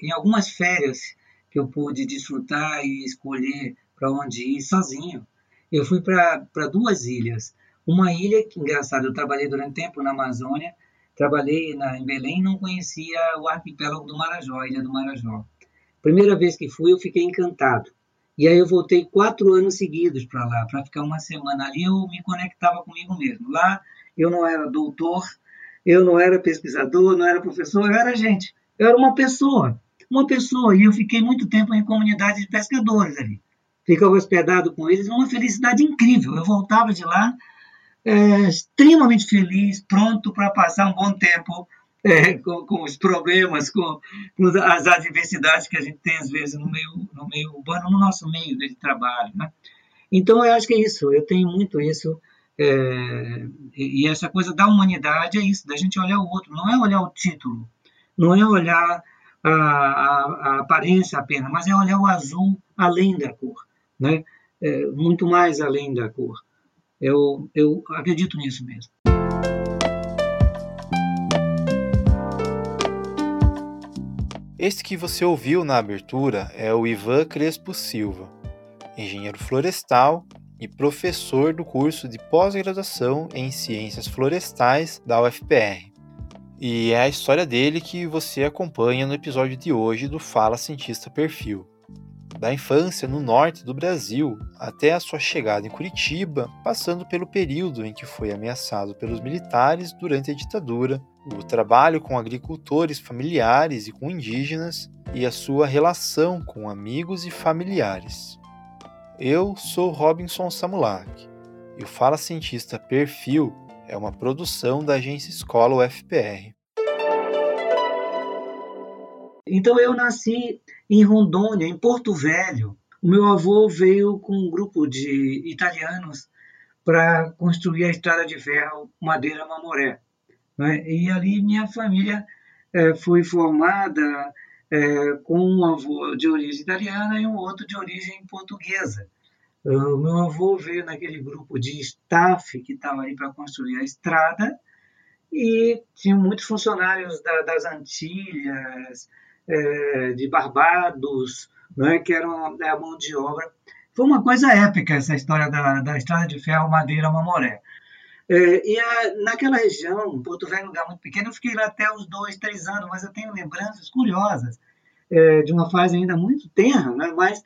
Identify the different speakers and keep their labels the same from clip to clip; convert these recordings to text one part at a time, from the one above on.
Speaker 1: Em algumas férias que eu pude desfrutar e escolher para onde ir sozinho, eu fui para duas ilhas. Uma ilha, que engraçado, eu trabalhei durante tempo na Amazônia, trabalhei na, em Belém e não conhecia o arquipélago do Marajó, a ilha do Marajó. Primeira vez que fui, eu fiquei encantado. E aí eu voltei quatro anos seguidos para lá, para ficar uma semana ali. Eu me conectava comigo mesmo. Lá eu não era doutor, eu não era pesquisador, não era professor, eu era gente. Eu era uma pessoa, uma pessoa. E eu fiquei muito tempo em comunidade de pescadores ali. Ficava hospedado com eles, uma felicidade incrível. Eu voltava de lá é, extremamente feliz, pronto para passar um bom tempo é, com, com, os problemas, com, com, as adversidades que a gente tem às vezes no meio, no meio urbano, no nosso meio de trabalho. Né? Então, eu acho que é isso, eu tenho muito isso, é, e, essa coisa da humanidade é isso, da gente olhar o outro, não é olhar o título, não é olhar a, a, a aparência apenas, mas é olhar o azul além da cor, né? É, muito mais além da cor. Eu, eu acredito nisso mesmo.
Speaker 2: Este que você ouviu na abertura é o Ivan Crespo Silva, engenheiro florestal e professor do curso de pós-graduação em Ciências Florestais da UFPR. E é a história dele que você acompanha no episódio de hoje do Fala Cientista Perfil. Da infância no norte do Brasil até a sua chegada em Curitiba, passando pelo período em que foi ameaçado pelos militares durante a ditadura o trabalho com agricultores familiares e com indígenas e a sua relação com amigos e familiares. Eu sou Robinson Samulak e o Fala Cientista Perfil é uma produção da agência Escola UFPR.
Speaker 1: Então eu nasci em Rondônia, em Porto Velho. O meu avô veio com um grupo de italianos para construir a estrada de ferro Madeira Mamoré. Né? E ali minha família é, foi formada é, com um avô de origem italiana e um outro de origem portuguesa. O meu avô veio naquele grupo de staff que estava ali para construir a estrada e tinha muitos funcionários da, das Antilhas, é, de Barbados, né, que eram a mão de obra. Foi uma coisa épica essa história da, da estrada de ferro Madeira Mamoré. É, e a, naquela região, Porto Velho é um lugar muito pequeno, eu fiquei lá até os dois, três anos, mas eu tenho lembranças curiosas é, de uma fase ainda muito tenra, né? mas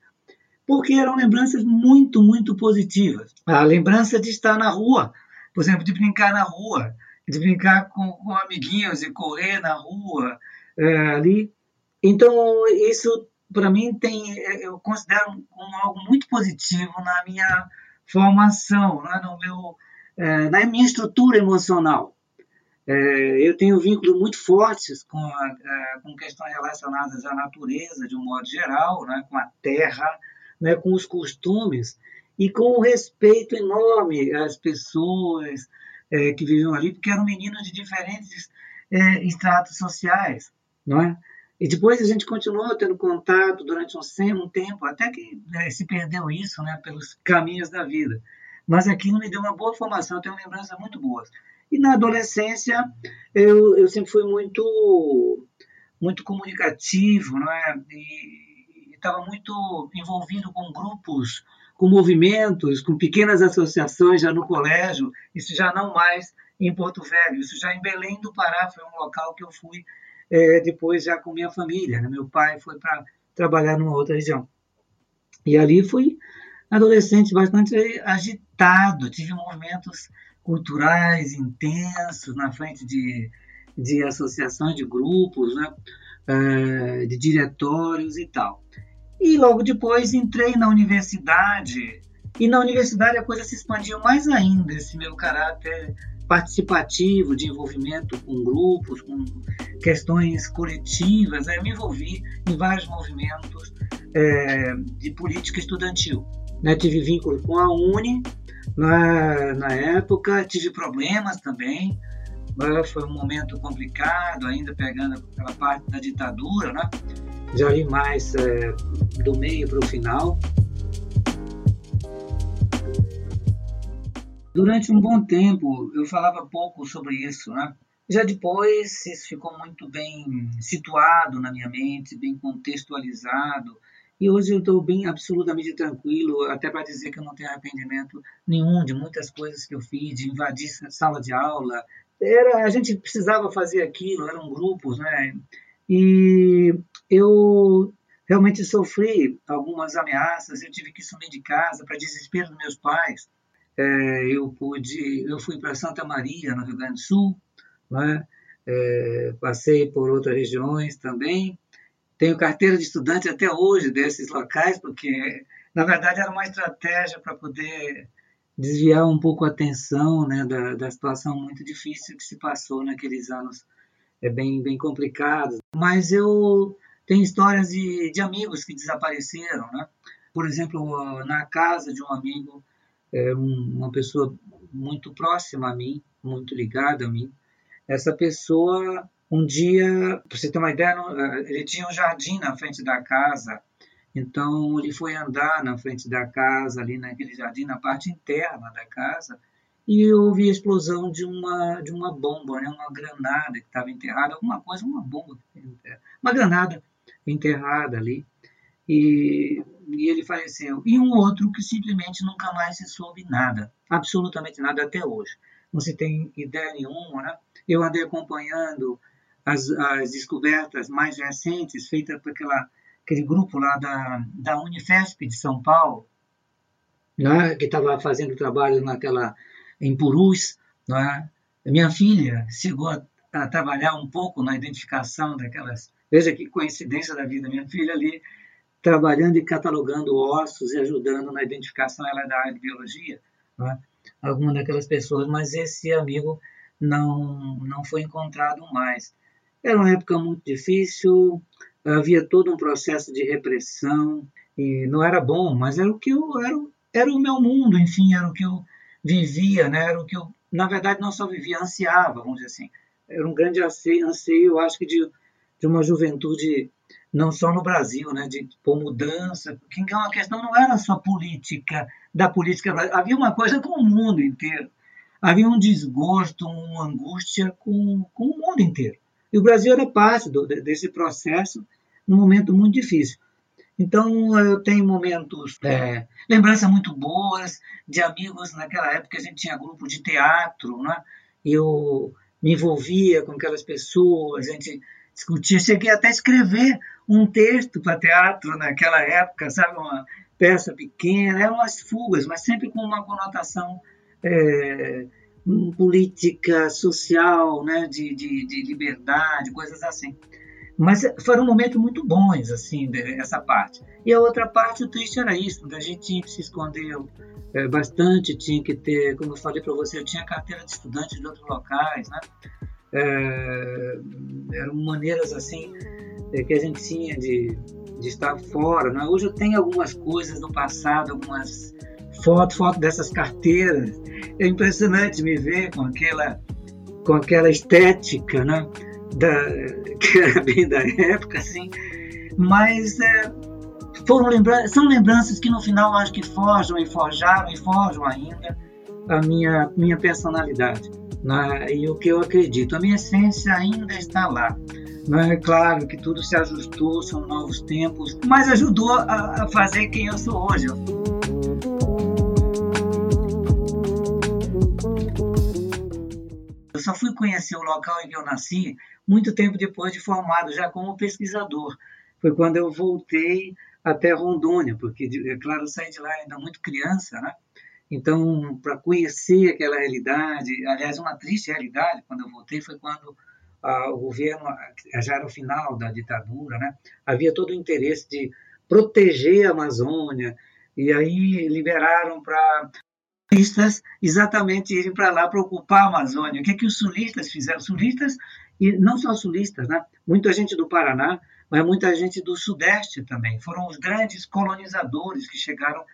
Speaker 1: porque eram lembranças muito, muito positivas. A lembrança de estar na rua, por exemplo, de brincar na rua, de brincar com, com amiguinhos e correr na rua é, ali. Então, isso, para mim, tem, eu considero como algo muito positivo na minha formação, né? no meu é, na minha estrutura emocional. É, eu tenho vínculos muito fortes com, a, é, com questões relacionadas à natureza, de um modo geral, né, com a terra, né, com os costumes e com o respeito enorme às pessoas é, que viviam ali, porque eram meninos de diferentes é, estratos sociais, não é? E depois a gente continuou tendo contato durante um, um tempo, até que né, se perdeu isso, né, pelos caminhos da vida mas aquilo me deu uma boa formação, eu tenho lembranças muito boas. E na adolescência, eu, eu sempre fui muito, muito comunicativo, não é? E estava muito envolvido com grupos, com movimentos, com pequenas associações já no colégio, isso já não mais em Porto Velho, isso já em Belém do Pará, foi um local que eu fui é, depois já com minha família. Né? Meu pai foi para trabalhar numa outra região. E ali fui adolescente bastante agitado, tive movimentos culturais intensos na frente de, de associações, de grupos, né? É, de diretórios e tal. E logo depois entrei na universidade, e na universidade a coisa se expandiu mais ainda, esse meu caráter participativo, de envolvimento com grupos, com questões coletivas. Aí eu me envolvi em vários movimentos é, de política estudantil. Né? Tive vínculo com a Uni na, na época, tive problemas também. Né? Foi um momento complicado, ainda pegando aquela parte da ditadura, né? já ali mais é, do meio para o final. Durante um bom tempo eu falava pouco sobre isso, né? Já depois, isso ficou muito bem situado na minha mente, bem contextualizado, e hoje eu estou bem absolutamente tranquilo, até para dizer que eu não tenho arrependimento nenhum de muitas coisas que eu fiz, de invadir sala de aula. Era, a gente precisava fazer aquilo, eram grupos, né? E eu realmente sofri algumas ameaças, eu tive que sumir de casa para desespero dos meus pais. É, eu pude, eu fui para Santa Maria, no Rio Grande do Sul, né? É, passei por outras regiões também, tenho carteira de estudante até hoje desses locais, porque, na verdade, era uma estratégia para poder desviar um pouco a atenção né, da, da situação muito difícil que se passou naqueles anos é bem, bem complicados. Mas eu tenho histórias de, de amigos que desapareceram. Né? Por exemplo, na casa de um amigo, é, uma pessoa muito próxima a mim, muito ligada a mim, essa pessoa um dia, para você ter uma ideia, eh, ele tinha um jardim na frente da casa, então ele foi andar na frente da casa, ali naquele jardim, na parte interna da casa, e houve a explosão de uma, de uma bomba, né? uma granada que estava enterrada, alguma coisa, uma bomba, uma granada enterrada ali, e, e ele faleceu. E um outro que simplesmente nunca mais se soube nada, absolutamente nada até hoje. Não se tem ideia nenhuma, né? Eu andei acompanhando as, as descobertas mais recentes feitas por aquela, aquele grupo lá da, da Unifesp de São Paulo, né, que estava fazendo trabalho naquela, em Purus. Né, minha filha chegou a, a trabalhar um pouco na identificação daquelas. Veja que coincidência da vida, minha filha ali trabalhando e catalogando ossos e ajudando na identificação, ela é da área de biologia, né? alguma daquelas pessoas, mas esse amigo não, não foi encontrado mais. Era uma época muito difícil, havia todo um processo de repressão, e não era bom, mas era o que eu era, era o meu mundo, enfim, era o que eu vivia, né? Era o que eu, na verdade, não só vivia, ansiava, vamos dizer assim. Era um grande anseio, anseio eu acho que de, de uma juventude não só no Brasil, né, de por mudança, porque então a questão não era só política, da política, havia uma coisa com o mundo inteiro. Havia um desgosto, uma angústia com, com o mundo inteiro. E o Brasil era parte do, desse processo num momento muito difícil. Então, eu tenho momentos, é, lembranças muito boas de amigos. Naquela época, a gente tinha grupo de teatro, né? eu me envolvia com aquelas pessoas, a gente discutia. Cheguei até a escrever um texto para teatro naquela época, sabe? Uma peça pequena, eram umas fugas, mas sempre com uma conotação é, política social, né, de, de, de, liberdade, coisas assim. Mas foram momentos muito bons, assim, essa parte. E a outra parte, o triste era isso, a gente tinha que se esconder é, bastante, tinha que ter, como eu falei para você, eu tinha carteira de estudante de outros locais, né? É, eram maneiras, assim, é, que a gente tinha de, de estar fora. Né? Hoje eu tenho algumas coisas do passado, algumas foto, foto dessas carteiras. É impressionante me ver com aquela, com aquela estética, né? Da, que era bem da época, assim. Mas é, foram lembra são lembranças que no final acho que forjam e forjaram e forjam ainda a minha, minha personalidade né? e o que eu acredito. A minha essência ainda está lá. É claro que tudo se ajustou, são novos tempos, mas ajudou a, a fazer quem eu sou hoje. Eu só fui conhecer o local em que eu nasci muito tempo depois de formado, já como pesquisador. Foi quando eu voltei até Rondônia, porque, é claro, eu saí de lá ainda muito criança, né? Então, para conhecer aquela realidade, aliás, uma triste realidade, quando eu voltei, foi quando ah, o governo, já era o final da ditadura, né? havia todo o interesse de proteger a Amazônia, e aí liberaram para sulistas exatamente irem para lá para ocupar a Amazônia. O que, é que os sulistas fizeram? Sulistas, e não só sulistas, né? muita gente do Paraná, mas muita gente do Sudeste também. Foram os grandes colonizadores que chegaram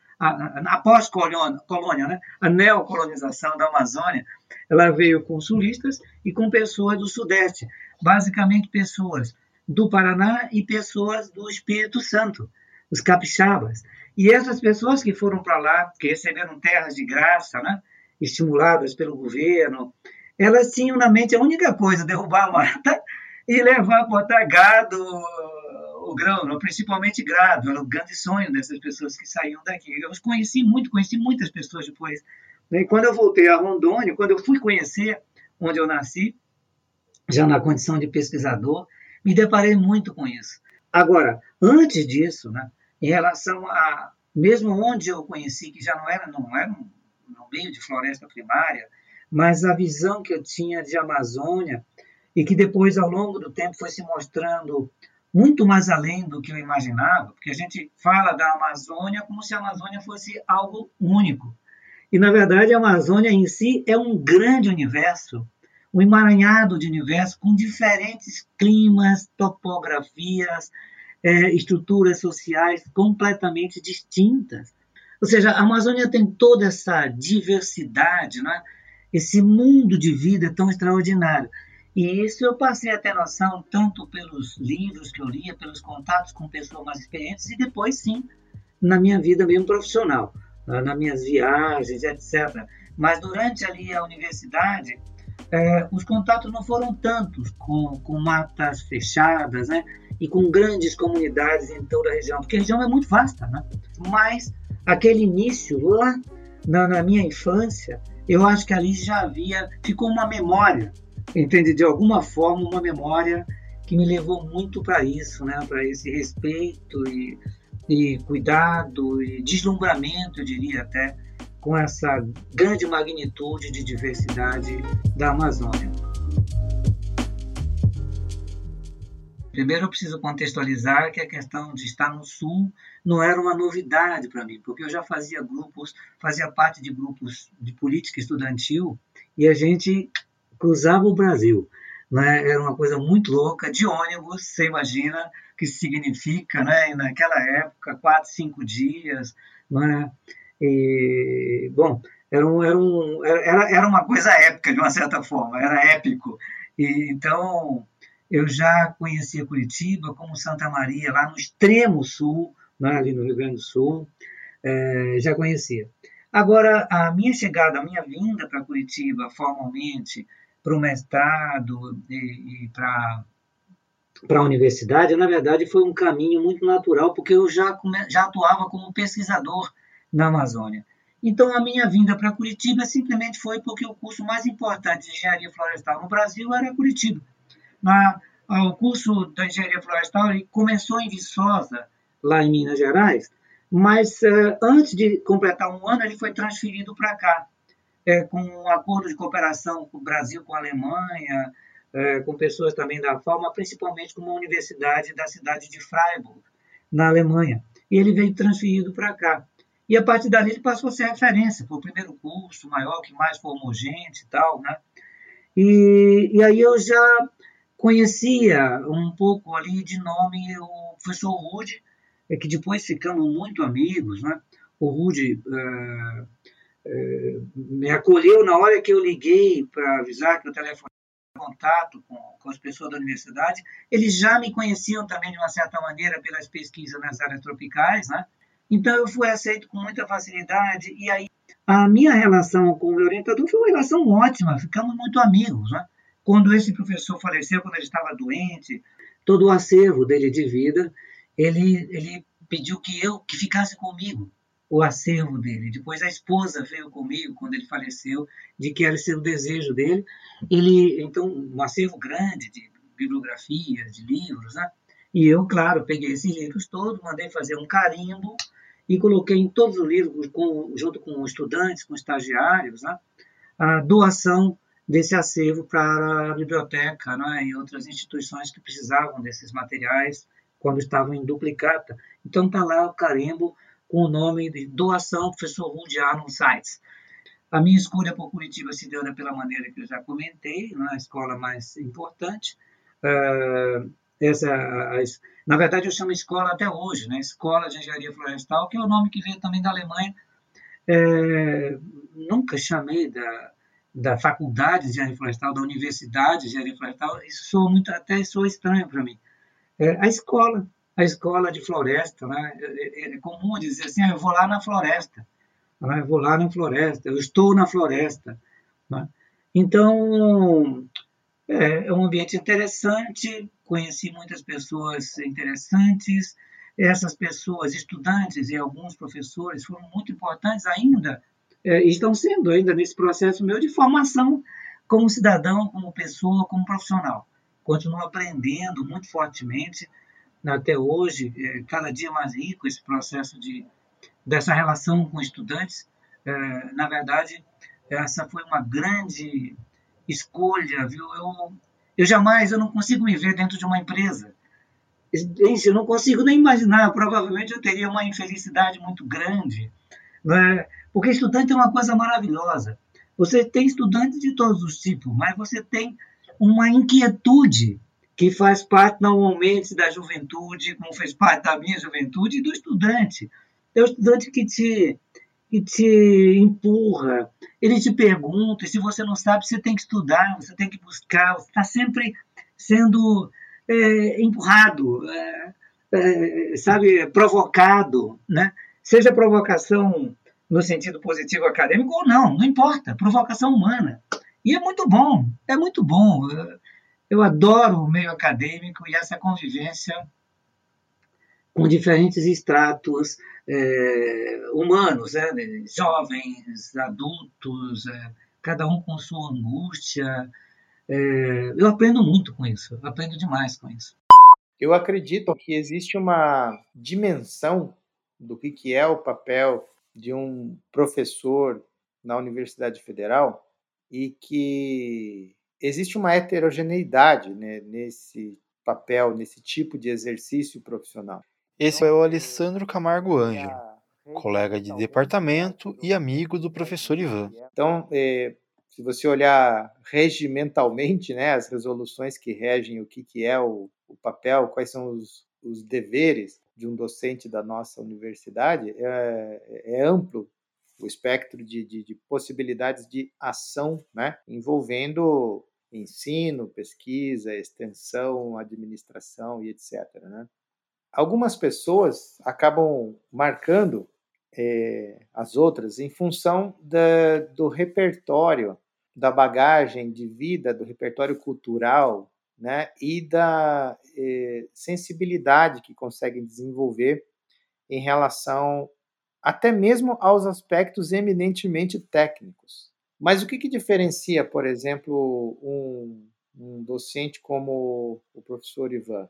Speaker 1: após colônia, colônia né? a neocolonização da Amazônia, ela veio com sulistas e com pessoas do Sudeste, basicamente pessoas do Paraná e pessoas do Espírito Santo, os capixabas. E essas pessoas que foram para lá, que receberam terras de graça, né, estimuladas pelo governo, elas tinham na mente a única coisa, derrubar a mata e levar, botar gado, o grão, principalmente gado, era o grande sonho dessas pessoas que saíam daqui. Eu os conheci muito, conheci muitas pessoas depois. E quando eu voltei a Rondônia, quando eu fui conhecer onde eu nasci, já na condição de pesquisador, me deparei muito com isso. Agora, antes disso, né, em relação a, mesmo onde eu conheci, que já não era, não era no meio de floresta primária, mas a visão que eu tinha de Amazônia e que depois, ao longo do tempo, foi se mostrando muito mais além do que eu imaginava, porque a gente fala da Amazônia como se a Amazônia fosse algo único. E, na verdade, a Amazônia em si é um grande universo, um emaranhado de universo com diferentes climas, topografias, é, estruturas sociais completamente distintas. Ou seja, a Amazônia tem toda essa diversidade, né? esse mundo de vida tão extraordinário. E isso eu passei a ter noção tanto pelos livros que eu lia, pelos contatos com pessoas mais experientes e depois, sim, na minha vida mesmo profissional, nas minhas viagens, etc. Mas durante ali a universidade, é, os contatos não foram tantos com, com matas fechadas, né? E com grandes comunidades em toda a região, porque a região é muito vasta, né? Mas aquele início lá na, na minha infância, eu acho que ali já havia, ficou uma memória entende? De alguma forma, uma memória que me levou muito para isso, né? Para esse respeito e, e cuidado e deslumbramento, eu diria até, com essa grande magnitude de diversidade da Amazônia. Primeiro, eu preciso contextualizar que a questão de estar no Sul não era uma novidade para mim, porque eu já fazia grupos, fazia parte de grupos de política estudantil e a gente cruzava o Brasil. Né? Era uma coisa muito louca, de ônibus, você imagina o que significa, né? naquela época, quatro, cinco dias. Né? E, bom, era, um, era, um, era, era uma coisa épica, de uma certa forma, era épico. E, então, eu já conhecia Curitiba como Santa Maria, lá no extremo sul, né? ali no Rio Grande do Sul, é, já conhecia. Agora, a minha chegada, a minha vinda para Curitiba formalmente, para o mestrado e, e para para a universidade, na verdade, foi um caminho muito natural, porque eu já, já atuava como pesquisador na Amazônia. Então, a minha vinda para Curitiba simplesmente foi porque o curso mais importante de engenharia florestal no Brasil era Curitiba. Na, o curso da engenharia florestal começou em Viçosa, lá em Minas Gerais, mas uh, antes de completar um ano, ele foi transferido para cá é, com um acordo de cooperação com o Brasil, com a Alemanha, é, com pessoas também da FAO, principalmente com uma universidade da cidade de Freiburg, na Alemanha. E ele veio transferido para cá. E a partir dali ele passou a ser referência, foi o primeiro curso maior, que mais formou gente e tal, né? E, e aí eu já conhecia um pouco ali de nome o professor Rude, é que depois ficamos muito amigos, né? O Rude me acolheu na hora que eu liguei para avisar que o telefone contato com, com as pessoas da universidade. Eles já me conheciam também de uma certa maneira pelas pesquisas nas áreas tropicais, né? Então eu fui aceito com muita facilidade e aí a minha relação com o meu orientador foi uma relação ótima, ficamos muito amigos, né? Quando esse professor faleceu, quando ele estava doente, todo o acervo dele de vida, ele ele pediu que eu que ficasse comigo o acervo dele. Depois a esposa veio comigo quando ele faleceu, de que era esse o desejo dele. Ele, então, um acervo grande de bibliografias, de livros, né? E eu, claro, peguei esses livros todos, mandei fazer um carimbo e coloquei em todos os livros, com, junto com estudantes, com estagiários, né? a doação desse acervo para a biblioteca né? e outras instituições que precisavam desses materiais quando estavam em duplicata. Então está lá o carimbo com o nome de Doação Professor Rude Arnold Sites. A minha escolha por Curitiba se deu pela maneira que eu já comentei, na escola mais importante. Uh, essa, na verdade, eu chamo escola até hoje, né? Escola de Engenharia Florestal, que é o nome que veio também da Alemanha. É, nunca chamei da, da Faculdade de Engenharia Florestal, da Universidade de Engenharia Florestal. Isso soa muito, até soa estranho para mim. É, a escola, a escola de floresta. Né? É, é, é comum dizer assim, ah, eu vou lá na floresta, né? eu vou lá na floresta, eu estou na floresta. Né? Então, é, é um ambiente interessante, conheci muitas pessoas interessantes, essas pessoas, estudantes e alguns professores, foram muito importantes ainda, é, estão sendo ainda nesse processo meu de formação como cidadão, como pessoa, como profissional. Continuo aprendendo muito fortemente até hoje, é, cada dia mais rico esse processo de, dessa relação com estudantes. É, na verdade, essa foi uma grande escolha, viu? Eu, eu jamais, eu não consigo me ver dentro de uma empresa. Gente, eu não consigo nem imaginar, provavelmente eu teria uma infelicidade muito grande, né? porque estudante é uma coisa maravilhosa. Você tem estudantes de todos os tipos, mas você tem uma inquietude que faz parte normalmente da juventude, como fez parte da minha juventude e do estudante. É o estudante que te, que te empurra, ele te pergunta, e se você não sabe, você tem que estudar, você tem que buscar, você está sempre sendo é, empurrado, é, é, sabe, provocado, né? Seja provocação no sentido positivo acadêmico ou não, não importa, provocação humana. E é muito bom, é muito bom. Eu adoro o meio acadêmico e essa convivência com diferentes estratos é, humanos, né? jovens, adultos, é, cada um com sua angústia. É, eu aprendo muito com isso, aprendo demais com isso.
Speaker 3: Eu acredito que existe uma dimensão do que é o papel de um professor na Universidade Federal e que existe uma heterogeneidade né, nesse papel, nesse tipo de exercício profissional. Esse é o Alessandro Camargo Ângelo, colega de departamento e amigo do professor Ivan. Então, é, se você olhar regimentalmente né, as resoluções que regem o que, que é o, o papel, quais são os, os deveres de um docente da nossa universidade, é, é amplo o espectro de, de, de, possibilidades de ação né, envolvendo ensino, pesquisa, extensão, administração e etc. Né? algumas pessoas acabam marcando é, as outras em função da, do repertório, da bagagem de vida, do repertório cultural, né, e da é, sensibilidade que conseguem desenvolver em relação até mesmo aos aspectos eminentemente técnicos. Mas o que, que diferencia, por exemplo, um, um docente como o professor Ivan?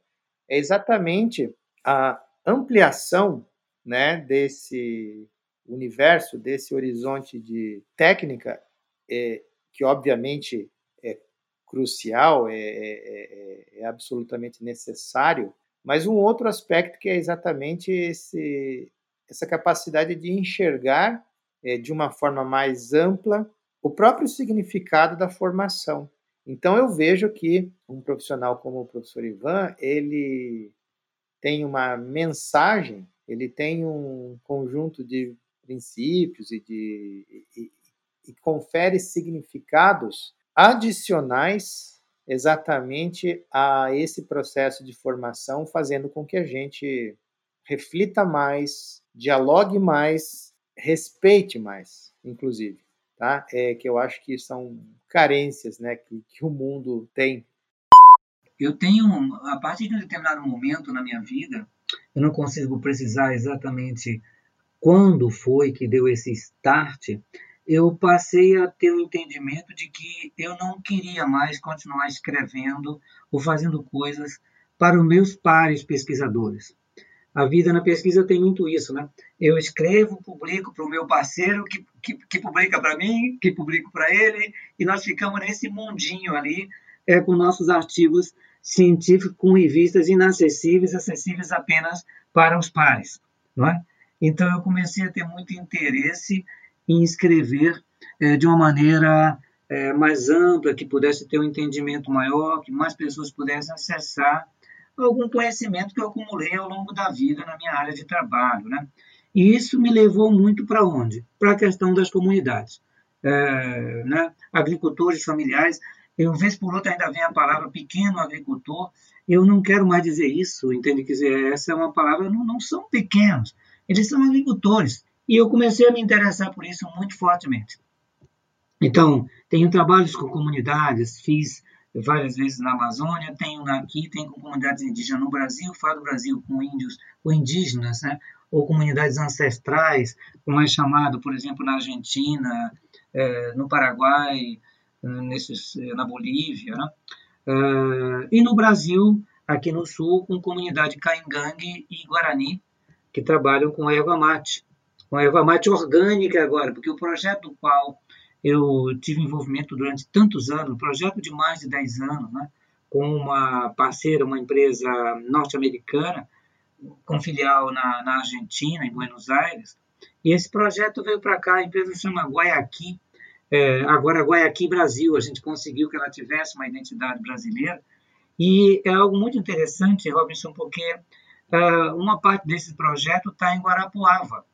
Speaker 3: É exatamente a ampliação né, desse universo, desse horizonte de técnica, é, que obviamente é crucial, é, é, é, é absolutamente necessário, mas um outro aspecto que é exatamente esse, essa capacidade de enxergar é, de uma forma mais ampla o próprio significado da formação. Então eu vejo que um profissional como o professor Ivan, ele tem uma mensagem, ele tem um conjunto de princípios e, de, e, e confere significados adicionais exatamente a esse processo de formação, fazendo com que a gente reflita mais, dialogue mais, respeite mais, inclusive, tá? É que eu acho que são carências, né, que, que o mundo tem
Speaker 1: eu tenho, a partir de um determinado momento na minha vida, eu não consigo precisar exatamente quando foi que deu esse start, eu passei a ter o um entendimento de que eu não queria mais continuar escrevendo ou fazendo coisas para os meus pares pesquisadores. A vida na pesquisa tem muito isso, né? Eu escrevo, publico para o meu parceiro, que, que, que publica para mim, que publico para ele, e nós ficamos nesse mundinho ali, é, com nossos artigos científico com revistas inacessíveis, acessíveis apenas para os pares. Não é? Então eu comecei a ter muito interesse em escrever é, de uma maneira é, mais ampla, que pudesse ter um entendimento maior, que mais pessoas pudessem acessar algum conhecimento que eu acumulei ao longo da vida na minha área de trabalho. Né? E isso me levou muito para onde? Para a questão das comunidades. É, né? Agricultores familiares eu, vez por outra, ainda vem a palavra pequeno agricultor. Eu não quero mais dizer isso, entende? Quer dizer, essa é uma palavra, não, não são pequenos, eles são agricultores. E eu comecei a me interessar por isso muito fortemente. Então, tenho trabalhos com comunidades, fiz várias vezes na Amazônia, tenho aqui, tenho com comunidades indígenas no Brasil, fora do Brasil com índios, com indígenas, né? ou comunidades ancestrais, como é chamado, por exemplo, na Argentina, é, no Paraguai, é, nesses, é, na Bolívia, né? e no Brasil, aqui no Sul, com comunidade Caingangue e Guarani, que trabalham com erva mate, com erva mate orgânica agora, porque o projeto do qual eu tive envolvimento durante tantos anos, um projeto de mais de 10 anos, né, com uma parceira, uma empresa norte-americana, com filial na, na, Argentina, em Buenos Aires, e esse projeto veio para cá, a empresa chama Guayaqui, é, agora Guayaqui Brasil, a gente conseguiu que ela tivesse uma identidade brasileira, e é algo muito interessante, Robinson, porque uh, uma parte desse projeto está em Guarapuava,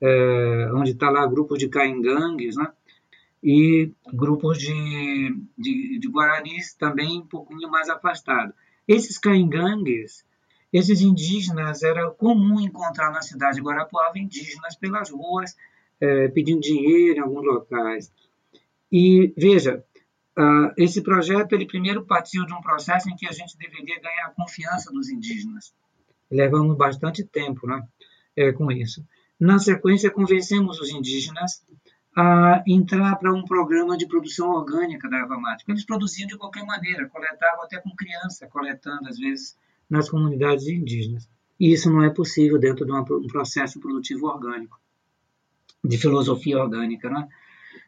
Speaker 1: é, onde está lá grupo de caingangues, né? E grupos de, de, de guaranis também um pouquinho mais afastados. Esses caingangues, esses indígenas, era comum encontrar na cidade de Guarapuava indígenas pelas ruas, é, pedindo dinheiro em alguns locais. E, veja, uh, esse projeto, ele primeiro partiu de um processo em que a gente deveria ganhar a confiança dos indígenas. Levamos bastante tempo né, é, com isso. Na sequência, convencemos os indígenas a entrar para um programa de produção orgânica da erva mate. Eles produziam de qualquer maneira, coletavam até com criança, coletando às vezes nas comunidades indígenas. E isso não é possível dentro de um processo produtivo orgânico, de filosofia orgânica. Né?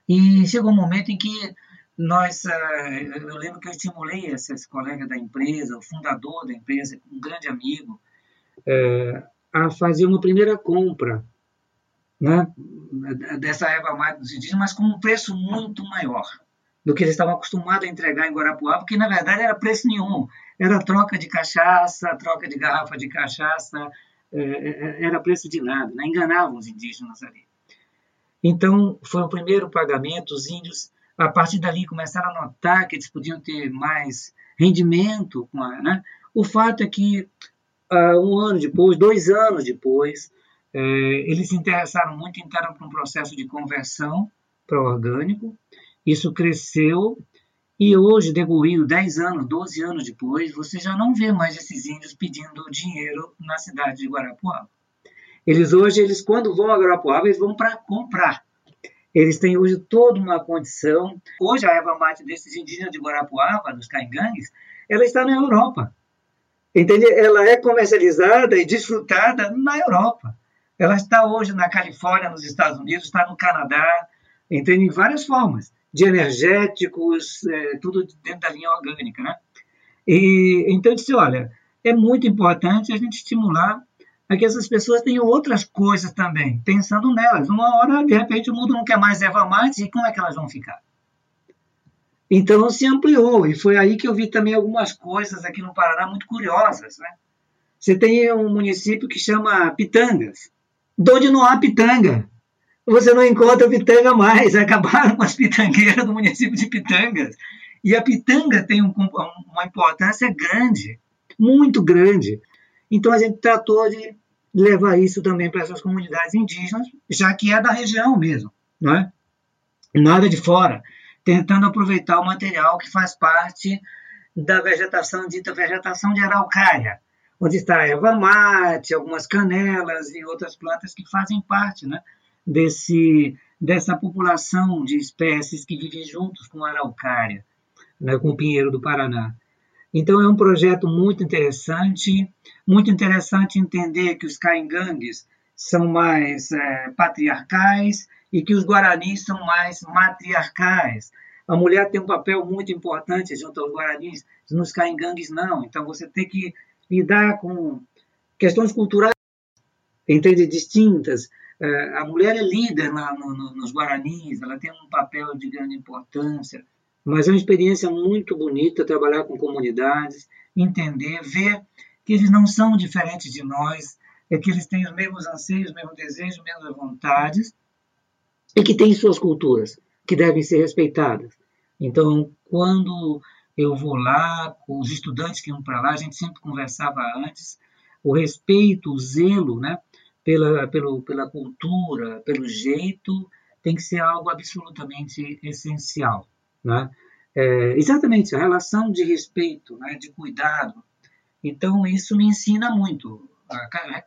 Speaker 1: E chegou um momento em que nós, eh, eu lembro que eu estimulei esses colegas da empresa, o fundador da empresa, um grande amigo, eh, a fazer uma primeira compra né, dessa erva mate dos indígenas, mas com um preço muito maior do que eles estavam acostumados a entregar em Guarapuava, porque na verdade era preço nenhum, era troca de cachaça, troca de garrafa de cachaça, é, é, era preço de nada, né? enganavam os indígenas ali. Então foi o primeiro pagamento, os índios a partir dali começaram a notar que eles podiam ter mais rendimento, né? O fato é que uh, um ano depois, dois anos depois, eles se interessaram muito, entraram para um processo de conversão para o orgânico. Isso cresceu e hoje, decorrido 10 anos, 12 anos depois, você já não vê mais esses índios pedindo dinheiro na cidade de Guarapuava. Eles hoje, eles quando vão a Guarapuava, eles vão para comprar. Eles têm hoje toda uma condição. Hoje a erva mate desses indígenas de Guarapuava, dos caingangues, ela está na Europa. Entende? Ela é comercializada e desfrutada na Europa. Ela está hoje na Califórnia, nos Estados Unidos, está no Canadá, entende? em várias formas, de energéticos, é, tudo dentro da linha orgânica. Né? E, então, eu disse, olha, é muito importante a gente estimular a que essas pessoas tenham outras coisas também, pensando nelas. Uma hora, de repente, o mundo não quer mais erva mate, e como é que elas vão ficar? Então se ampliou, e foi aí que eu vi também algumas coisas aqui no Paraná muito curiosas. Né? Você tem um município que chama Pitangas, onde não há pitanga. Você não encontra pitanga mais. Acabaram com as pitangueiras do município de Pitangas. E a pitanga tem um, uma importância grande, muito grande. Então a gente tratou de levar isso também para essas comunidades indígenas, já que é da região mesmo, não é? Nada de fora, tentando aproveitar o material que faz parte da vegetação dita vegetação de araucária, onde está a erva mate, algumas canelas e outras plantas que fazem parte né, desse, dessa população de espécies que vivem juntos com a araucária, né, com o pinheiro do Paraná. Então é um projeto muito interessante, muito interessante entender que os caingangues são mais é, patriarcais e que os guaranis são mais matriarcais. A mulher tem um papel muito importante junto aos guaranis, nos caingangues não. Então você tem que lidar com questões culturais, entende, distintas. É, a mulher é líder na, no, nos Guaranis, ela tem um papel de grande importância, mas é uma experiência muito bonita trabalhar com comunidades, entender, ver que eles não são diferentes de nós, é que eles têm os mesmos anseios, os mesmos desejos, as mesmas vontades, e que têm suas culturas, que devem ser respeitadas. Então, quando eu vou lá, os estudantes que iam para lá, a gente sempre conversava antes, o respeito, o zelo, né, pela, pelo, pela cultura, pelo jeito tem que ser algo absolutamente essencial. Né? É, exatamente, a relação de respeito, né, de cuidado. Então, isso me ensina muito.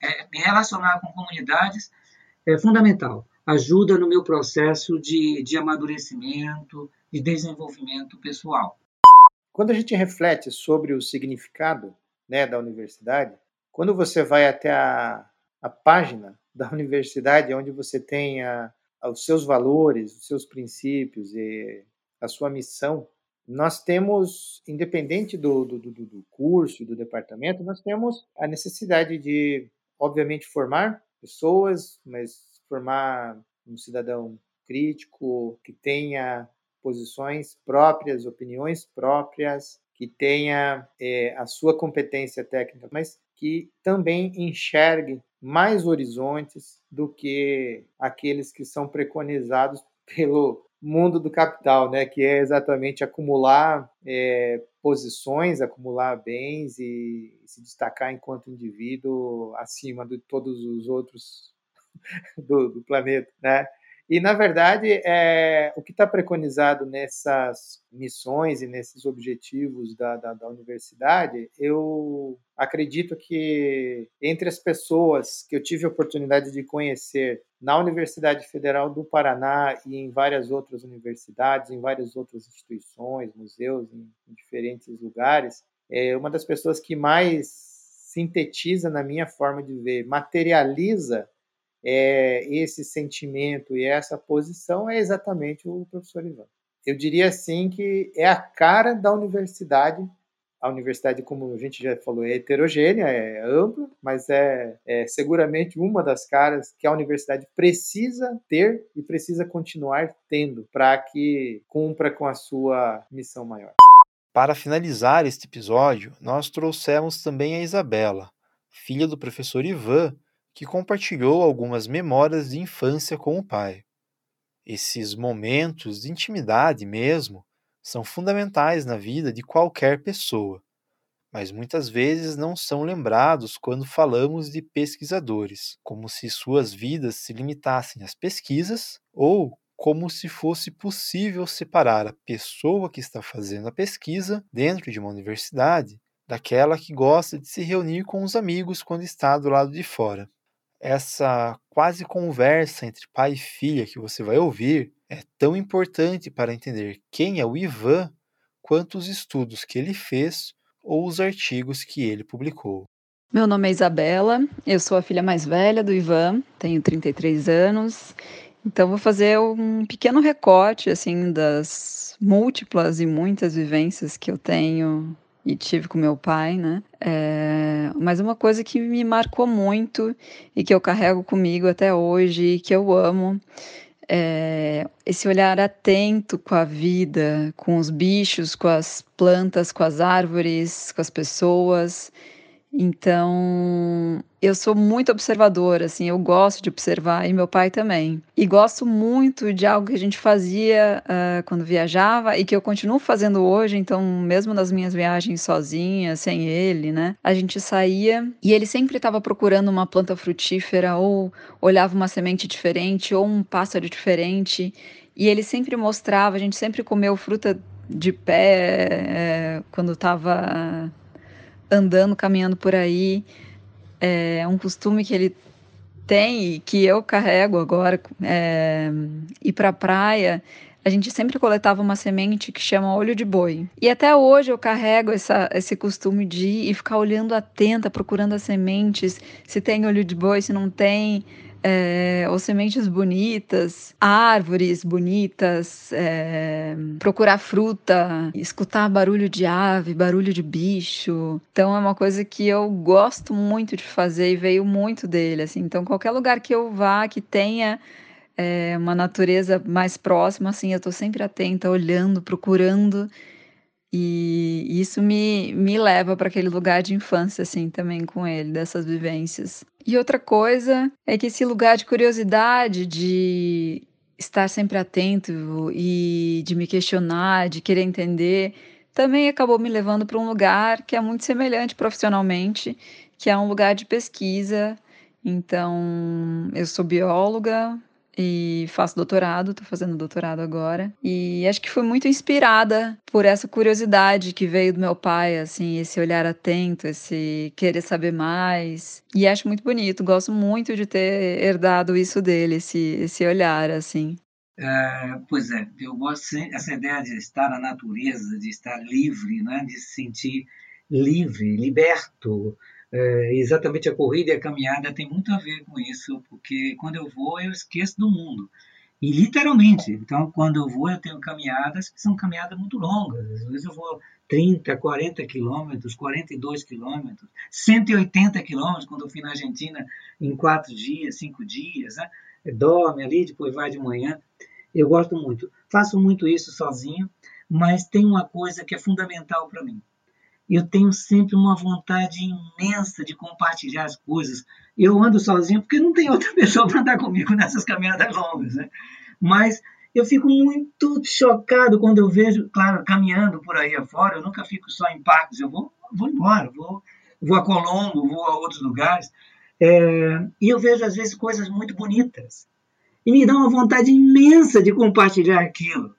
Speaker 1: É, me relacionar com comunidades é fundamental. Ajuda no meu processo de, de amadurecimento, de desenvolvimento pessoal.
Speaker 3: Quando a gente reflete sobre o significado né, da universidade, quando você vai até a, a página da universidade, onde você tem a, os seus valores, os seus princípios e a sua missão, nós temos, independente do, do, do, do curso, do departamento, nós temos a necessidade de, obviamente, formar pessoas, mas formar um cidadão crítico que tenha posições próprias, opiniões próprias, que tenha é, a sua competência técnica, mas que também enxergue mais horizontes do que aqueles que são preconizados pelo mundo do capital, né, que é exatamente acumular é, posições, acumular bens e se destacar enquanto indivíduo acima de todos os outros do, do planeta, né? E, na verdade, é, o que está preconizado nessas missões e nesses objetivos da, da, da, universidade, eu acredito que entre as pessoas que eu tive a oportunidade de conhecer na Universidade Federal do Paraná e em várias outras universidades, em várias outras instituições, museus, em, em diferentes lugares, é uma das pessoas que mais sintetiza na minha forma de ver, materializa é, esse sentimento e essa posição é exatamente o professor Ivan. Eu diria assim que é a cara da universidade. A universidade, como a gente já falou, é heterogênea, é ampla, mas é, é seguramente uma das caras que a universidade precisa ter e precisa continuar tendo para que cumpra com a sua missão maior.
Speaker 2: Para finalizar este episódio, nós trouxemos também a Isabela, filha do professor Ivan, que compartilhou algumas memórias de infância com o pai. Esses momentos de intimidade mesmo são fundamentais na vida de qualquer pessoa, mas muitas vezes não são lembrados quando falamos de pesquisadores, como se suas vidas se limitassem às pesquisas ou como se fosse possível separar a pessoa que está fazendo a pesquisa dentro de uma universidade daquela que gosta de se reunir com os amigos quando está do lado de fora essa quase conversa entre pai e filha que você vai ouvir é tão importante para entender quem é o Ivan quanto os estudos que ele fez ou os artigos que ele publicou.
Speaker 4: Meu nome é Isabela, eu sou a filha mais velha do Ivan, tenho 33 anos. Então vou fazer um pequeno recorte assim das múltiplas e muitas vivências que eu tenho e tive com meu pai, né? É, mas uma coisa que me marcou muito e que eu carrego comigo até hoje e que eu amo é esse olhar atento com a vida, com os bichos, com as plantas, com as árvores, com as pessoas então, eu sou muito observadora, assim, eu gosto de observar, e meu pai também. E gosto muito de algo que a gente fazia uh, quando viajava e que eu continuo fazendo hoje, então, mesmo nas minhas viagens sozinha, sem ele, né? A gente saía e ele sempre estava procurando uma planta frutífera ou olhava uma semente diferente ou um pássaro diferente. E ele sempre mostrava, a gente sempre comeu fruta de pé é, quando estava andando, caminhando por aí. É um costume que ele tem e que eu carrego agora. É, ir para a praia, a gente sempre coletava uma semente que chama olho de boi. E até hoje eu carrego essa, esse costume de ir e ficar olhando atenta, procurando as sementes, se tem olho de boi, se não tem é, ou sementes bonitas, árvores bonitas, é, procurar fruta, escutar barulho de ave, barulho de bicho. Então é uma coisa que eu gosto muito de fazer e veio muito dele. Assim. Então qualquer lugar que eu vá que tenha é, uma natureza mais próxima, assim, eu estou sempre atenta, olhando, procurando. E isso me, me leva para aquele lugar de infância, assim, também com ele, dessas vivências. E outra coisa é que esse lugar de curiosidade, de estar sempre atento e de me questionar, de querer entender, também acabou me levando para um lugar que é muito semelhante profissionalmente, que é um lugar de pesquisa. Então, eu sou bióloga, e faço doutorado, estou fazendo doutorado agora. E acho que fui muito inspirada por essa curiosidade que veio do meu pai, assim, esse olhar atento, esse querer saber mais. E acho muito bonito, gosto muito de ter herdado isso dele, esse, esse olhar, assim.
Speaker 1: É, pois é, eu gosto essa ideia de estar na natureza, de estar livre, né, de se sentir livre, liberto, é, exatamente a corrida e a caminhada tem muito a ver com isso, porque quando eu vou eu esqueço do mundo. E literalmente, então quando eu vou eu tenho caminhadas que são caminhadas muito longas. Às vezes eu vou 30, 40 quilômetros, 42 quilômetros, 180 quilômetros quando eu fui na Argentina em quatro dias, cinco dias. Né? Dorme ali, depois vai de manhã. Eu gosto muito. Faço muito isso sozinho, mas tem uma coisa que é fundamental para mim eu tenho sempre uma vontade imensa de compartilhar as coisas. Eu ando sozinho porque não tem outra pessoa para andar comigo nessas caminhadas longas, né? Mas eu fico muito chocado quando eu vejo, claro, caminhando por aí afora, eu nunca fico só em parques, eu vou, vou embora, vou, vou a Colombo, vou a outros lugares, é, e eu vejo às vezes coisas muito bonitas. E me dá uma vontade imensa de compartilhar aquilo.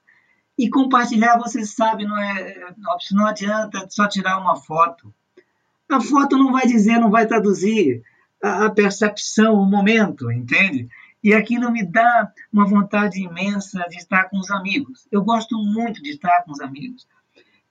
Speaker 1: E compartilhar, você sabe, não é, não adianta só tirar uma foto. A foto não vai dizer, não vai traduzir a, a percepção, o momento, entende? E aquilo me dá uma vontade imensa de estar com os amigos. Eu gosto muito de estar com os amigos.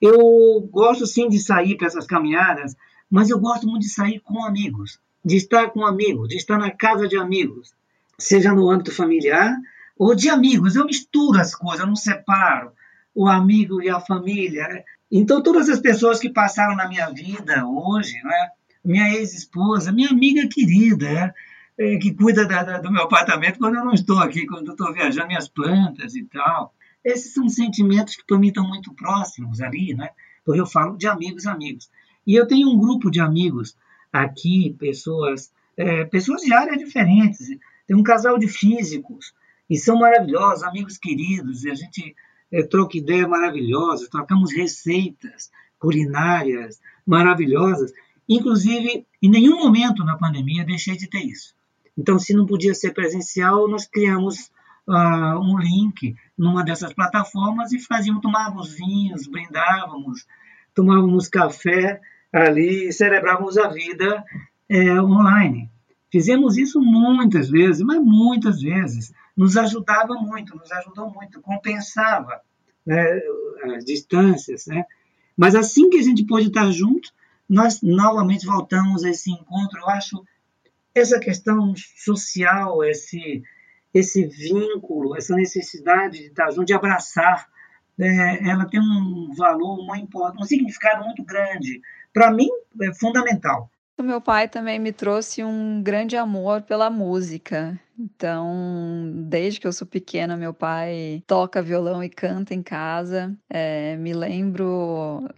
Speaker 1: Eu gosto sim de sair para essas caminhadas, mas eu gosto muito de sair com amigos, de estar com amigos, de estar na casa de amigos, seja no âmbito familiar, ou de amigos. Eu misturo as coisas, eu não separo o amigo e a família. Né? Então, todas as pessoas que passaram na minha vida hoje, né? minha ex-esposa, minha amiga querida, né? é, que cuida da, da, do meu apartamento quando eu não estou aqui, quando eu estou viajando, minhas plantas e tal. Esses são sentimentos que para mim estão muito próximos ali, né? porque eu falo de amigos, amigos. E eu tenho um grupo de amigos aqui, pessoas, é, pessoas de áreas diferentes. Tem um casal de físicos, e são maravilhosos, amigos queridos, e a gente é, troca ideias maravilhosas, trocamos receitas culinárias maravilhosas. Inclusive, em nenhum momento na pandemia deixei de ter isso. Então, se não podia ser presencial, nós criamos uh, um link numa dessas plataformas e fazíamos, tomávamos vinhos, brindávamos, tomávamos café ali, celebrávamos a vida é, online. Fizemos isso muitas vezes, mas muitas vezes. Nos ajudava muito, nos ajudou muito, compensava né, as distâncias. Né? Mas assim que a gente pôde estar junto, nós novamente voltamos a esse encontro. Eu acho essa questão social, esse, esse vínculo, essa necessidade de estar junto, de abraçar, é, ela tem um valor, uma um significado muito grande. Para mim, é fundamental.
Speaker 4: Meu pai também me trouxe um grande amor pela música. Então, desde que eu sou pequena, meu pai toca violão e canta em casa. É, me lembro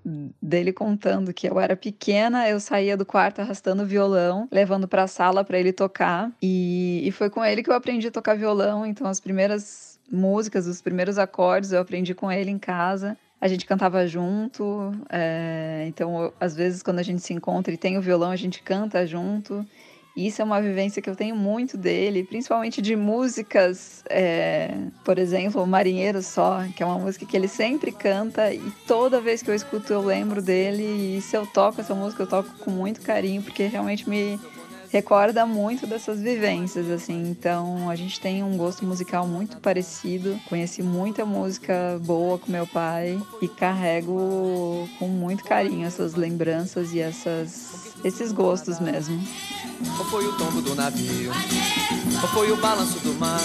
Speaker 4: dele contando que eu era pequena, eu saía do quarto arrastando o violão, levando para a sala para ele tocar. E, e foi com ele que eu aprendi a tocar violão. Então, as primeiras músicas, os primeiros acordes eu aprendi com ele em casa a gente cantava junto. É, então, às vezes, quando a gente se encontra e tem o violão, a gente canta junto. Isso é uma vivência que eu tenho muito dele, principalmente de músicas, é, por exemplo, Marinheiro Só, que é uma música que ele sempre canta e toda vez que eu escuto eu lembro dele. E se eu toco essa música, eu toco com muito carinho, porque realmente me, recorda muito dessas vivências, assim. Então, a gente tem um gosto musical muito parecido. Conheci muita música boa com meu pai e carrego com muito carinho essas lembranças e essas esses gostos mesmo.
Speaker 5: Ou foi o tombo do navio? Ou foi o balanço do mar?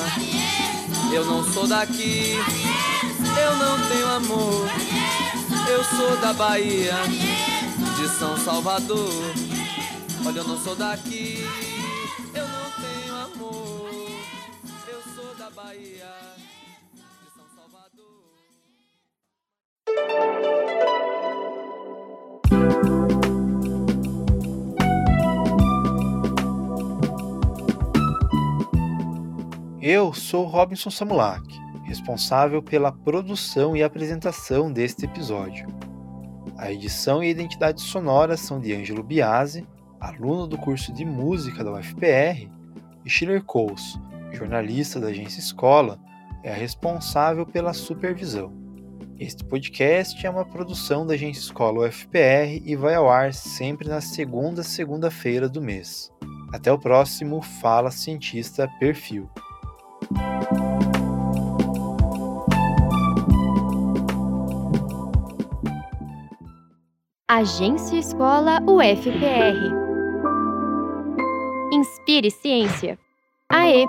Speaker 5: Eu não sou daqui. Eu não tenho amor. Eu sou da Bahia, de São Salvador. Olha, eu não sou daqui, eu não tenho amor. Eu sou da Bahia, de São Salvador.
Speaker 2: Eu sou Robinson Samulak, responsável pela produção e apresentação deste episódio. A edição e identidade sonora são de Ângelo Biasi aluno do curso de música da UFPR, e Schiller Coles, jornalista da agência Escola, é a responsável pela supervisão. Este podcast é uma produção da agência Escola UFPR e vai ao ar sempre na segunda segunda-feira do mês. Até o próximo Fala Cientista Perfil.
Speaker 6: Agência Escola UFPR. Inspire Ciência. AE